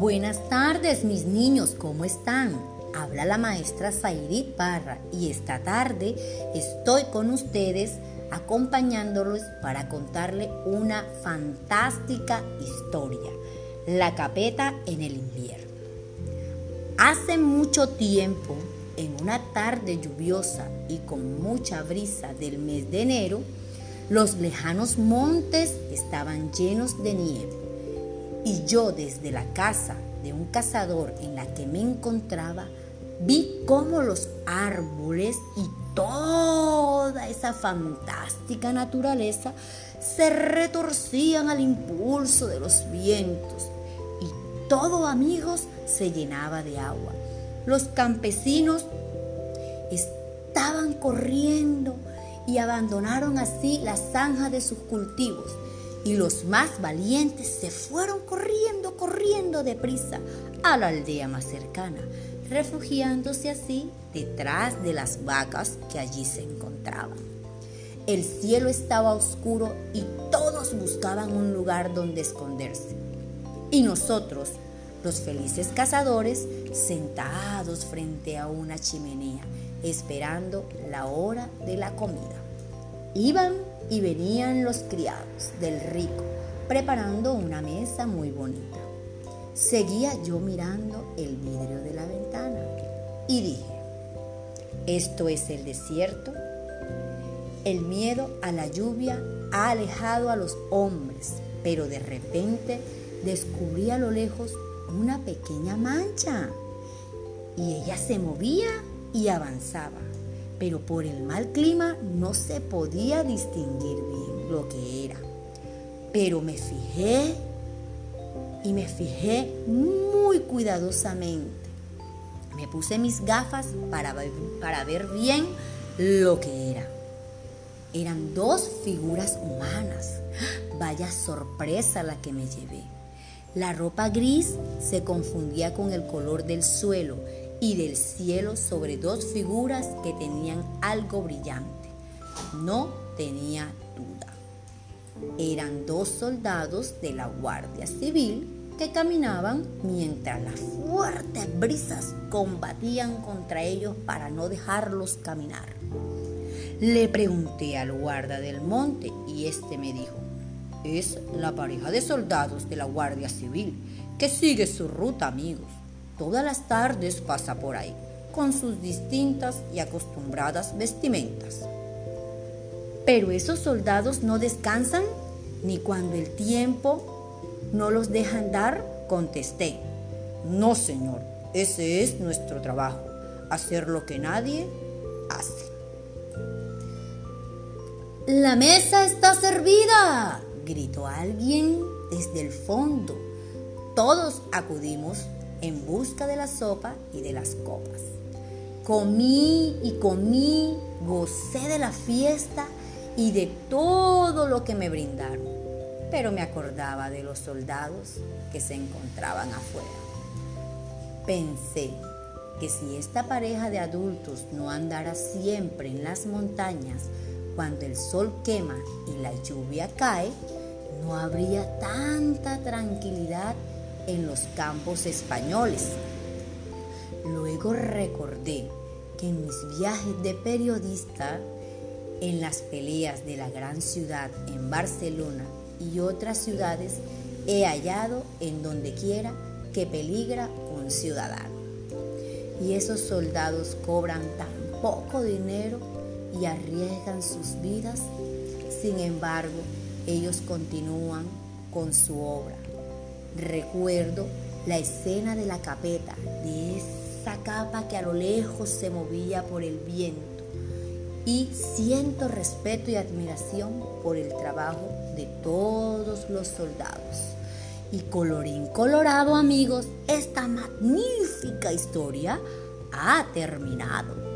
Buenas tardes, mis niños, ¿cómo están? Habla la maestra Zairit Parra y esta tarde estoy con ustedes acompañándolos para contarle una fantástica historia, La capeta en el invierno. Hace mucho tiempo, en una tarde lluviosa y con mucha brisa del mes de enero, los lejanos montes estaban llenos de nieve y yo desde la casa de un cazador en la que me encontraba, vi cómo los árboles y toda esa fantástica naturaleza se retorcían al impulso de los vientos y todo amigos se llenaba de agua. Los campesinos estaban corriendo y abandonaron así la zanja de sus cultivos y los más valientes se fueron corriendo, corriendo deprisa a la aldea más cercana, refugiándose así detrás de las vacas que allí se encontraban. El cielo estaba oscuro y todos buscaban un lugar donde esconderse. Y nosotros, los felices cazadores, sentados frente a una chimenea, esperando la hora de la comida. Iban y venían los criados del rico preparando una mesa muy bonita. Seguía yo mirando el vidrio de la ventana y dije, ¿esto es el desierto? El miedo a la lluvia ha alejado a los hombres, pero de repente descubrí a lo lejos una pequeña mancha y ella se movía y avanzaba pero por el mal clima no se podía distinguir bien lo que era. Pero me fijé y me fijé muy cuidadosamente. Me puse mis gafas para para ver bien lo que era. Eran dos figuras humanas. Vaya sorpresa la que me llevé. La ropa gris se confundía con el color del suelo y del cielo sobre dos figuras que tenían algo brillante. No tenía duda. Eran dos soldados de la Guardia Civil que caminaban mientras las fuertes brisas combatían contra ellos para no dejarlos caminar. Le pregunté al guarda del monte y este me dijo, es la pareja de soldados de la Guardia Civil que sigue su ruta, amigos. Todas las tardes pasa por ahí, con sus distintas y acostumbradas vestimentas. Pero esos soldados no descansan ni cuando el tiempo no los deja andar, contesté. No, señor, ese es nuestro trabajo, hacer lo que nadie hace. La mesa está servida, gritó alguien desde el fondo. Todos acudimos en busca de la sopa y de las copas. Comí y comí, gocé de la fiesta y de todo lo que me brindaron, pero me acordaba de los soldados que se encontraban afuera. Pensé que si esta pareja de adultos no andara siempre en las montañas cuando el sol quema y la lluvia cae, no habría tanta tranquilidad en los campos españoles. Luego recordé que en mis viajes de periodista, en las peleas de la gran ciudad en Barcelona y otras ciudades, he hallado en donde quiera que peligra un ciudadano. Y esos soldados cobran tan poco dinero y arriesgan sus vidas. Sin embargo, ellos continúan con su obra Recuerdo la escena de la capeta, de esa capa que a lo lejos se movía por el viento. Y siento respeto y admiración por el trabajo de todos los soldados. Y colorín colorado amigos, esta magnífica historia ha terminado.